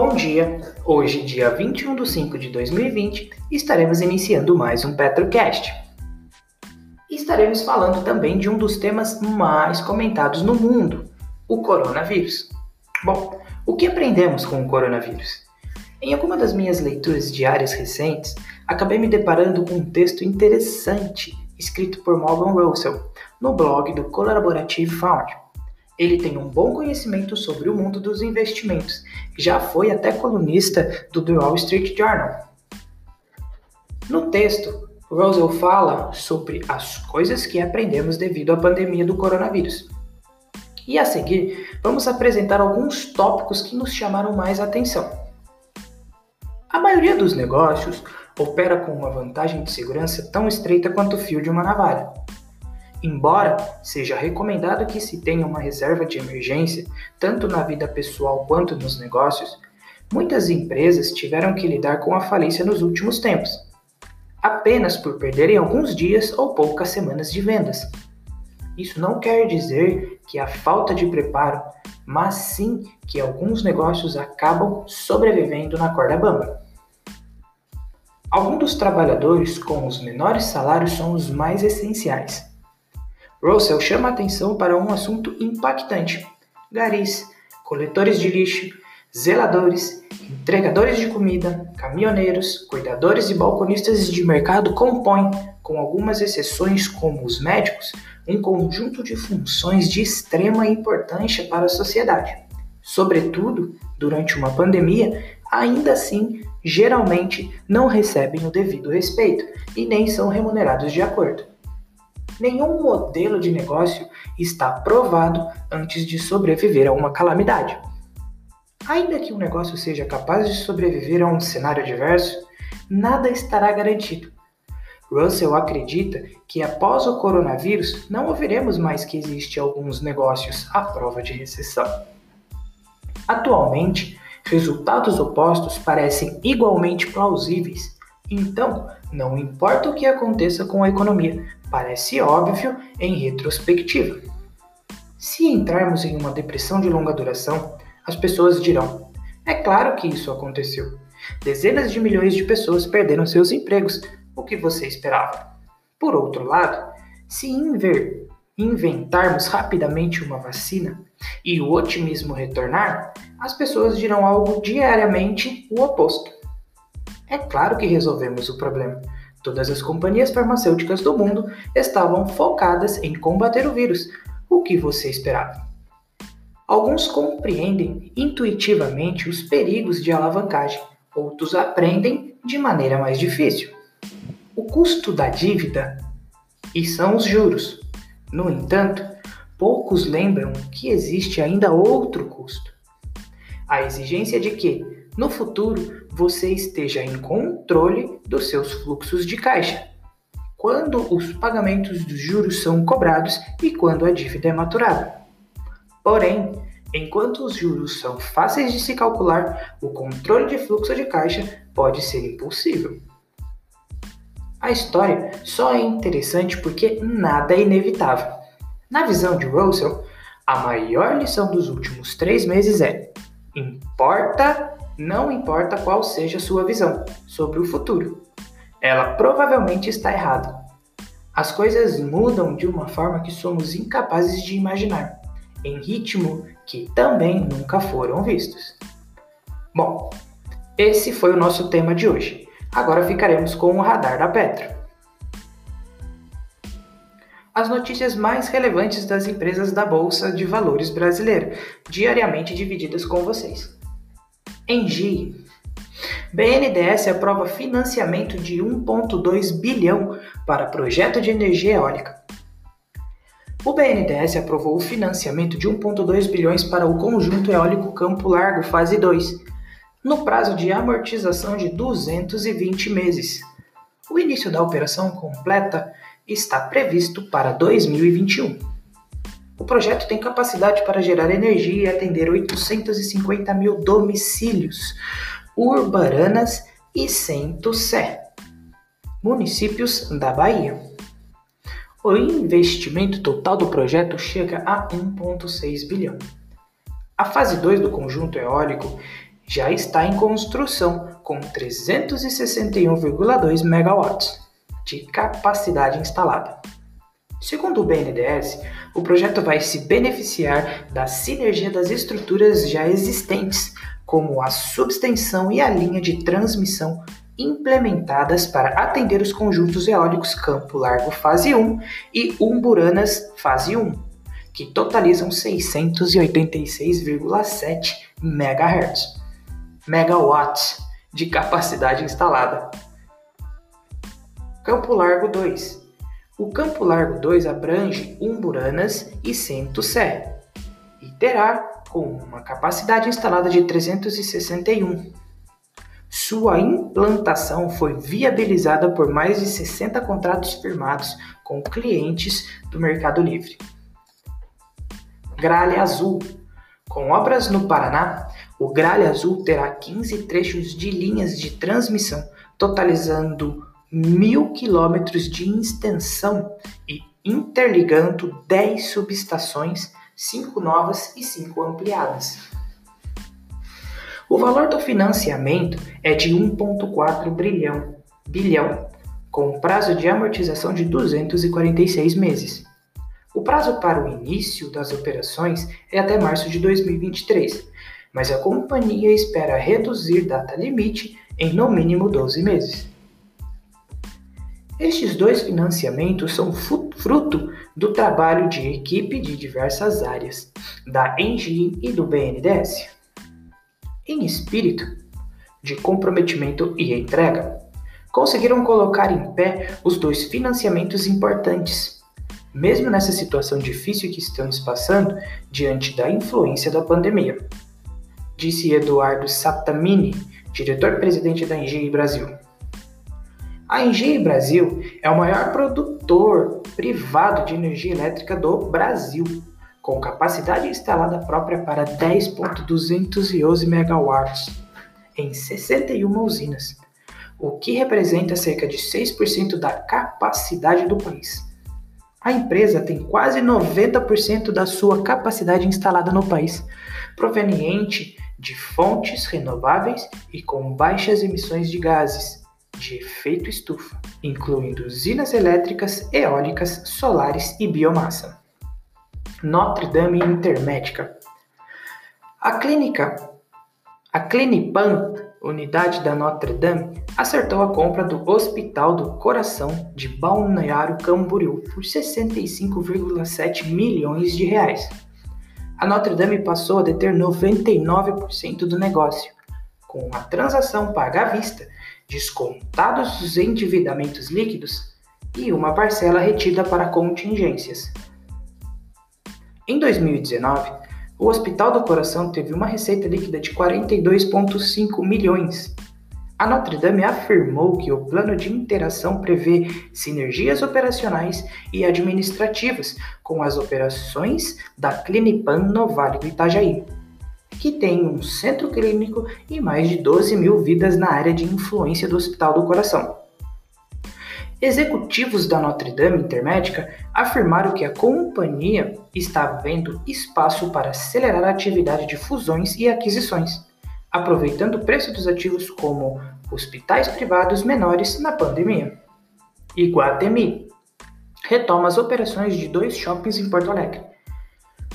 Bom dia! Hoje, dia 21 de 5 de 2020, estaremos iniciando mais um Petrocast. Estaremos falando também de um dos temas mais comentados no mundo, o coronavírus. Bom, o que aprendemos com o coronavírus? Em alguma das minhas leituras diárias recentes, acabei me deparando com um texto interessante escrito por Morgan Russell no blog do Collaborative Fund. Ele tem um bom conhecimento sobre o mundo dos investimentos, já foi até colunista do The Wall Street Journal. No texto, Russell fala sobre as coisas que aprendemos devido à pandemia do coronavírus. E a seguir, vamos apresentar alguns tópicos que nos chamaram mais atenção. A maioria dos negócios opera com uma vantagem de segurança tão estreita quanto o fio de uma navalha. Embora seja recomendado que se tenha uma reserva de emergência, tanto na vida pessoal quanto nos negócios, muitas empresas tiveram que lidar com a falência nos últimos tempos, apenas por perderem alguns dias ou poucas semanas de vendas. Isso não quer dizer que há falta de preparo, mas sim que alguns negócios acabam sobrevivendo na corda bamba. Alguns dos trabalhadores com os menores salários são os mais essenciais. Russell chama atenção para um assunto impactante: garis, coletores de lixo, zeladores, entregadores de comida, caminhoneiros, cuidadores e balconistas de mercado compõem, com algumas exceções como os médicos, um conjunto de funções de extrema importância para a sociedade. Sobretudo, durante uma pandemia, ainda assim geralmente não recebem o devido respeito e nem são remunerados de acordo. Nenhum modelo de negócio está provado antes de sobreviver a uma calamidade. Ainda que um negócio seja capaz de sobreviver a um cenário adverso, nada estará garantido. Russell acredita que após o coronavírus não ouviremos mais que existe alguns negócios à prova de recessão. Atualmente, Resultados opostos parecem igualmente plausíveis. Então, não importa o que aconteça com a economia, parece óbvio em retrospectiva. Se entrarmos em uma depressão de longa duração, as pessoas dirão: é claro que isso aconteceu. Dezenas de milhões de pessoas perderam seus empregos. O que você esperava? Por outro lado, se inver inventarmos rapidamente uma vacina e o otimismo retornar, as pessoas dirão algo diariamente o oposto. É claro que resolvemos o problema. Todas as companhias farmacêuticas do mundo estavam focadas em combater o vírus. O que você esperava? Alguns compreendem intuitivamente os perigos de alavancagem, outros aprendem de maneira mais difícil. O custo da dívida e são os juros. No entanto, poucos lembram que existe ainda outro custo: a exigência de que, no futuro, você esteja em controle dos seus fluxos de caixa, quando os pagamentos dos juros são cobrados e quando a dívida é maturada. Porém, enquanto os juros são fáceis de se calcular, o controle de fluxo de caixa pode ser impossível. A história só é interessante porque nada é inevitável. Na visão de Russell, a maior lição dos últimos três meses é: importa, não importa qual seja sua visão sobre o futuro, ela provavelmente está errada. As coisas mudam de uma forma que somos incapazes de imaginar, em ritmo que também nunca foram vistos. Bom, esse foi o nosso tema de hoje. Agora ficaremos com o radar da Petro. As notícias mais relevantes das empresas da Bolsa de Valores brasileira, diariamente divididas com vocês. Engie. BNDES aprova financiamento de 1,2 bilhão para projeto de energia eólica. O BNDES aprovou o financiamento de 1,2 bilhões para o conjunto eólico Campo Largo Fase 2, no prazo de amortização de 220 meses. O início da operação completa está previsto para 2021. O projeto tem capacidade para gerar energia e atender 850 mil domicílios, urbananas e Centro-Sé, municípios da Bahia. O investimento total do projeto chega a 1,6 bilhão. A fase 2 do conjunto eólico já está em construção com 361,2 megawatts de capacidade instalada. Segundo o BNDES, o projeto vai se beneficiar da sinergia das estruturas já existentes, como a substação e a linha de transmissão implementadas para atender os conjuntos eólicos Campo Largo Fase 1 e Umburanas Fase 1, que totalizam 686,7 MHz, megawatts de capacidade instalada. Campo Largo 2. O Campo Largo 2 abrange Umburanas e Centro Sé e terá com uma capacidade instalada de 361 sua implantação foi viabilizada por mais de 60 contratos firmados com clientes do Mercado Livre. Gralha Azul. Com obras no Paraná, o Gralha Azul terá 15 trechos de linhas de transmissão, totalizando mil quilômetros de extensão e interligando 10 subestações, 5 novas e 5 ampliadas. O valor do financiamento é de 1,4 bilhão, bilhão, com prazo de amortização de 246 meses. O prazo para o início das operações é até março de 2023, mas a companhia espera reduzir data limite em no mínimo 12 meses. Estes dois financiamentos são fruto do trabalho de equipe de diversas áreas, da Engie e do BNDES em espírito de comprometimento e entrega, conseguiram colocar em pé os dois financiamentos importantes, mesmo nessa situação difícil que estamos passando diante da influência da pandemia. Disse Eduardo Satamini, diretor-presidente da Engie Brasil. A Engie Brasil é o maior produtor privado de energia elétrica do Brasil com capacidade instalada própria para 10.211 megawatts em 61 usinas, o que representa cerca de 6% da capacidade do país. A empresa tem quase 90% da sua capacidade instalada no país, proveniente de fontes renováveis e com baixas emissões de gases de efeito estufa, incluindo usinas elétricas, eólicas, solares e biomassa. Notre Dame Intermédica. A clínica, a Clinipan, unidade da Notre Dame, acertou a compra do Hospital do Coração de Balneário Camboriú por 65,7 milhões de reais. A Notre Dame passou a deter 99% do negócio, com a transação paga à vista, descontados os endividamentos líquidos e uma parcela retida para contingências. Em 2019, o Hospital do Coração teve uma receita líquida de 42,5 milhões. A Notre Dame afirmou que o plano de interação prevê sinergias operacionais e administrativas com as operações da Clinipan no Vale do Itajaí, que tem um centro clínico e mais de 12 mil vidas na área de influência do Hospital do Coração. Executivos da Notre Dame Intermédica afirmaram que a companhia está vendo espaço para acelerar a atividade de fusões e aquisições, aproveitando o preço dos ativos como hospitais privados menores na pandemia. Iguatemi retoma as operações de dois shoppings em Porto Alegre,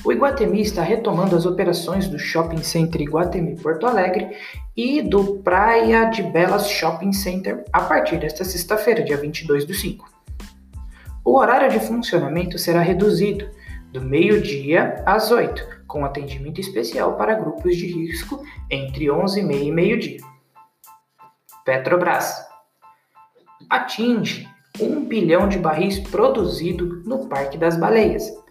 o Iguatemi está retomando as operações do Shopping Center Iguatemi Porto Alegre e do Praia de Belas Shopping Center a partir desta sexta-feira, dia 22 do 5. O horário de funcionamento será reduzido do meio-dia às 8, com atendimento especial para grupos de risco entre 11h30 e meio-dia. Petrobras atinge 1 bilhão de barris produzido no Parque das Baleias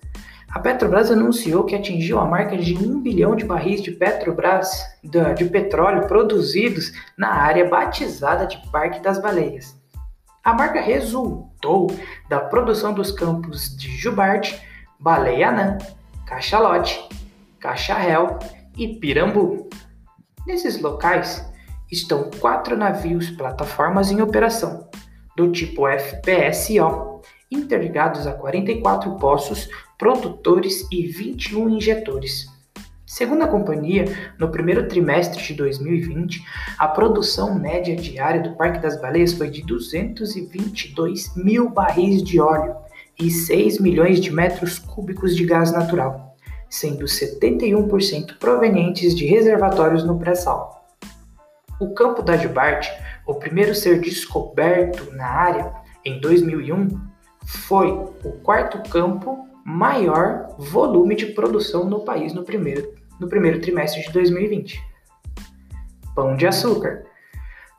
a Petrobras anunciou que atingiu a marca de 1 bilhão de barris de Petrobras de petróleo produzidos na área batizada de Parque das Baleias. A marca resultou da produção dos campos de Jubarte, Baleianã, Cachalote, Cacharel e Pirambu. Nesses locais estão quatro navios plataformas em operação, do tipo FPSO, interligados a 44 poços produtores e 21 injetores, Segundo a companhia, no primeiro trimestre de 2020, a produção média diária do Parque das Baleias foi de 222 mil barris de óleo e 6 milhões de metros cúbicos de gás natural, sendo 71% provenientes de reservatórios no pré-sal. O campo da Jubarte, o primeiro ser descoberto na área em 2001, foi o quarto campo maior volume de produção no país no primeiro no primeiro trimestre de 2020. Pão de açúcar.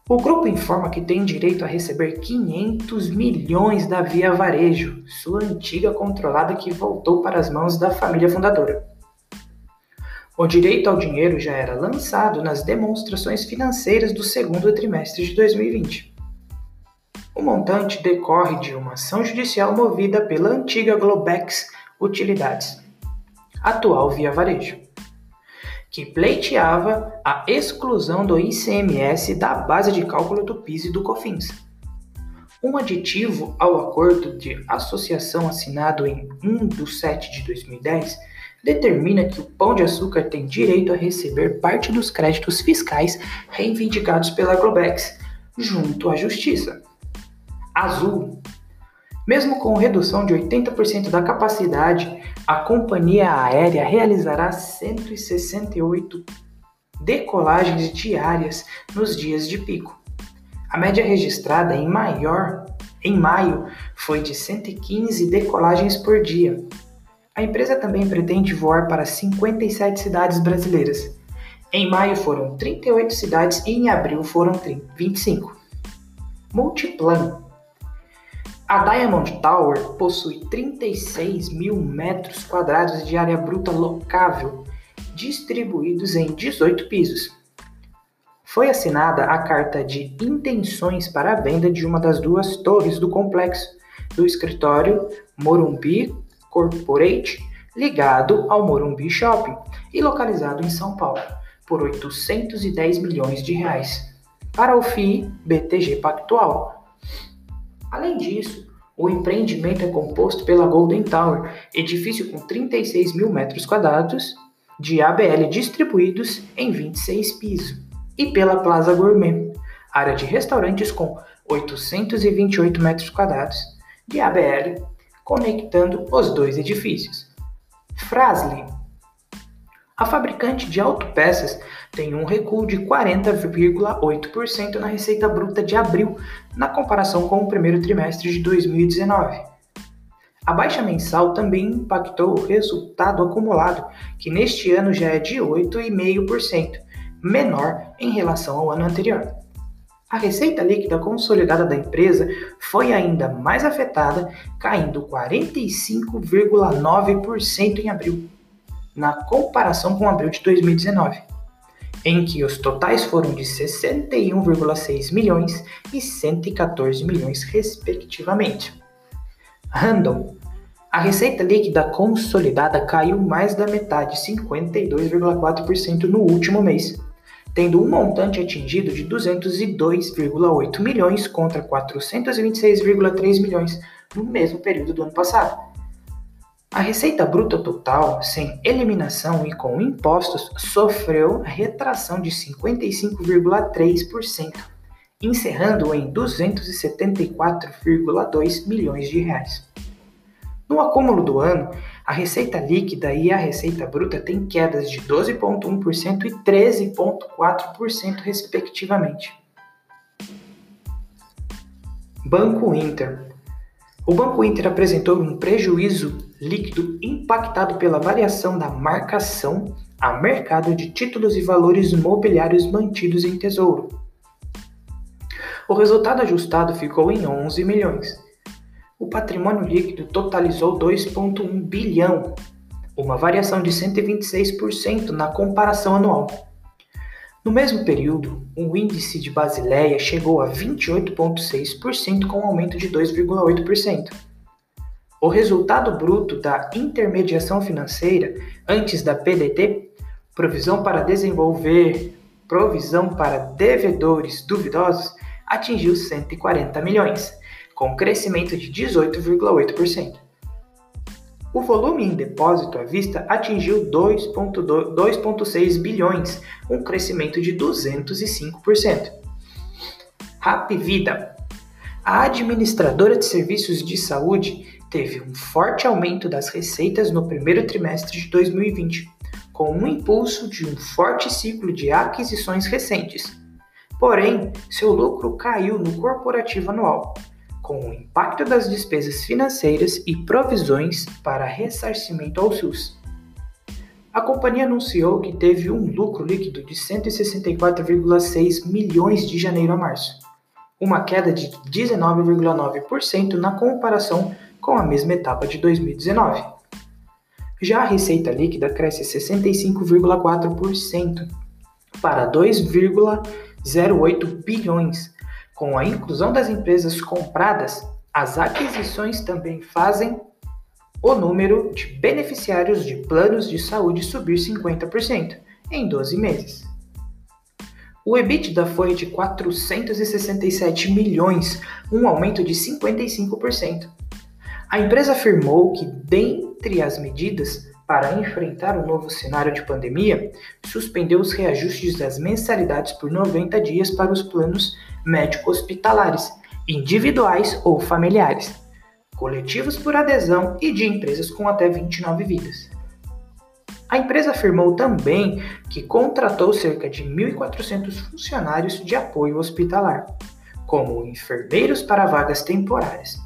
O grupo informa que tem direito a receber 500 milhões da Via Varejo, sua antiga controlada que voltou para as mãos da família fundadora. O direito ao dinheiro já era lançado nas demonstrações financeiras do segundo trimestre de 2020. O montante decorre de uma ação judicial movida pela antiga Globex Utilidades, atual Via Varejo que pleiteava a exclusão do ICMS da base de cálculo do PIS e do COFINS. Um aditivo ao acordo de associação assinado em 1 de 7 de 2010 determina que o Pão de Açúcar tem direito a receber parte dos créditos fiscais reivindicados pela Globex junto à Justiça. Azul mesmo com redução de 80% da capacidade, a companhia aérea realizará 168 decolagens diárias nos dias de pico. A média registrada em maior em maio foi de 115 decolagens por dia. A empresa também pretende voar para 57 cidades brasileiras. Em maio foram 38 cidades e em abril foram 25. Multiplan a Diamond Tower possui 36 mil metros quadrados de área bruta locável, distribuídos em 18 pisos. Foi assinada a carta de intenções para a venda de uma das duas torres do complexo, do escritório Morumbi Corporate, ligado ao Morumbi Shopping e localizado em São Paulo, por 810 milhões de reais, para o FII BTG Pactual Além disso, o empreendimento é composto pela Golden Tower, edifício com 36 mil metros quadrados de ABL distribuídos em 26 pisos, e pela Plaza Gourmet, área de restaurantes com 828 metros quadrados de ABL, conectando os dois edifícios. Frasle a fabricante de autopeças tem um recuo de 40,8% na receita bruta de abril, na comparação com o primeiro trimestre de 2019. A baixa mensal também impactou o resultado acumulado, que neste ano já é de 8,5%, menor em relação ao ano anterior. A receita líquida consolidada da empresa foi ainda mais afetada, caindo 45,9% em abril na comparação com abril de 2019, em que os totais foram de 61,6 milhões e 114 milhões, respectivamente. Random. A receita líquida consolidada caiu mais da metade, 52,4% no último mês, tendo um montante atingido de 202,8 milhões contra 426,3 milhões no mesmo período do ano passado. A receita bruta total, sem eliminação e com impostos, sofreu retração de 55,3%, encerrando em 274,2 milhões de reais. No acúmulo do ano, a receita líquida e a receita bruta têm quedas de 12,1% e 13,4%, respectivamente. Banco Inter o Banco Inter apresentou um prejuízo líquido impactado pela variação da marcação a mercado de títulos e valores imobiliários mantidos em tesouro. O resultado ajustado ficou em 11 milhões. O patrimônio líquido totalizou 2,1 bilhão, uma variação de 126% na comparação anual. No mesmo período, o índice de Basileia chegou a 28,6%, com um aumento de 2,8%. O resultado bruto da intermediação financeira antes da PDT, provisão para desenvolver provisão para devedores duvidosos, atingiu 140 milhões, com crescimento de 18,8%. O volume em depósito à vista atingiu 2,6 bilhões, um crescimento de 205%. Rap Vida. A administradora de serviços de saúde teve um forte aumento das receitas no primeiro trimestre de 2020, com um impulso de um forte ciclo de aquisições recentes. Porém, seu lucro caiu no corporativo anual, com o impacto das despesas financeiras e provisões para ressarcimento ao SUS. A companhia anunciou que teve um lucro líquido de 164,6 milhões de janeiro a março, uma queda de 19,9% na comparação com a mesma etapa de 2019. Já a receita líquida cresce 65,4% para 2,08 bilhões, com a inclusão das empresas compradas, as aquisições também fazem o número de beneficiários de planos de saúde subir 50% em 12 meses. O EBITDA foi de 467 milhões, um aumento de 55%. A empresa afirmou que, dentre as medidas para enfrentar o novo cenário de pandemia, suspendeu os reajustes das mensalidades por 90 dias para os planos médico-hospitalares, individuais ou familiares, coletivos por adesão e de empresas com até 29 vidas. A empresa afirmou também que contratou cerca de 1.400 funcionários de apoio hospitalar, como enfermeiros para vagas temporárias,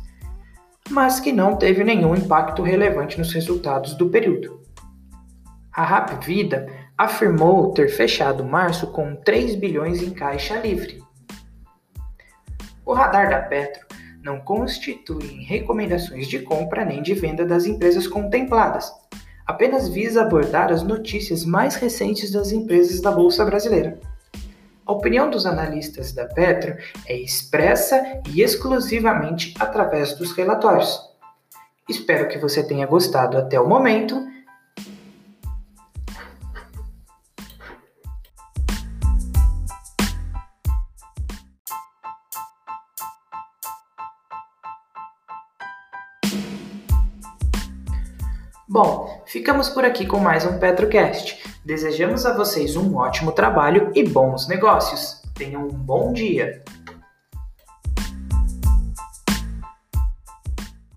mas que não teve nenhum impacto relevante nos resultados do período. A Rap Vida afirmou ter fechado março com 3 bilhões em caixa livre, o radar da Petro não constitui recomendações de compra nem de venda das empresas contempladas, apenas visa abordar as notícias mais recentes das empresas da Bolsa Brasileira. A opinião dos analistas da Petro é expressa e exclusivamente através dos relatórios. Espero que você tenha gostado até o momento Bom, ficamos por aqui com mais um Petrocast. Desejamos a vocês um ótimo trabalho e bons negócios. Tenham um bom dia!